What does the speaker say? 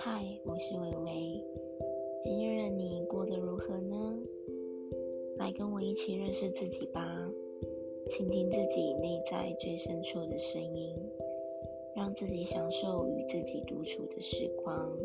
嗨我是薇薇今日的你过得如何呢？来跟我一起认识自己吧倾听自己内在最深处的声音让自己享受与自己独处的时光。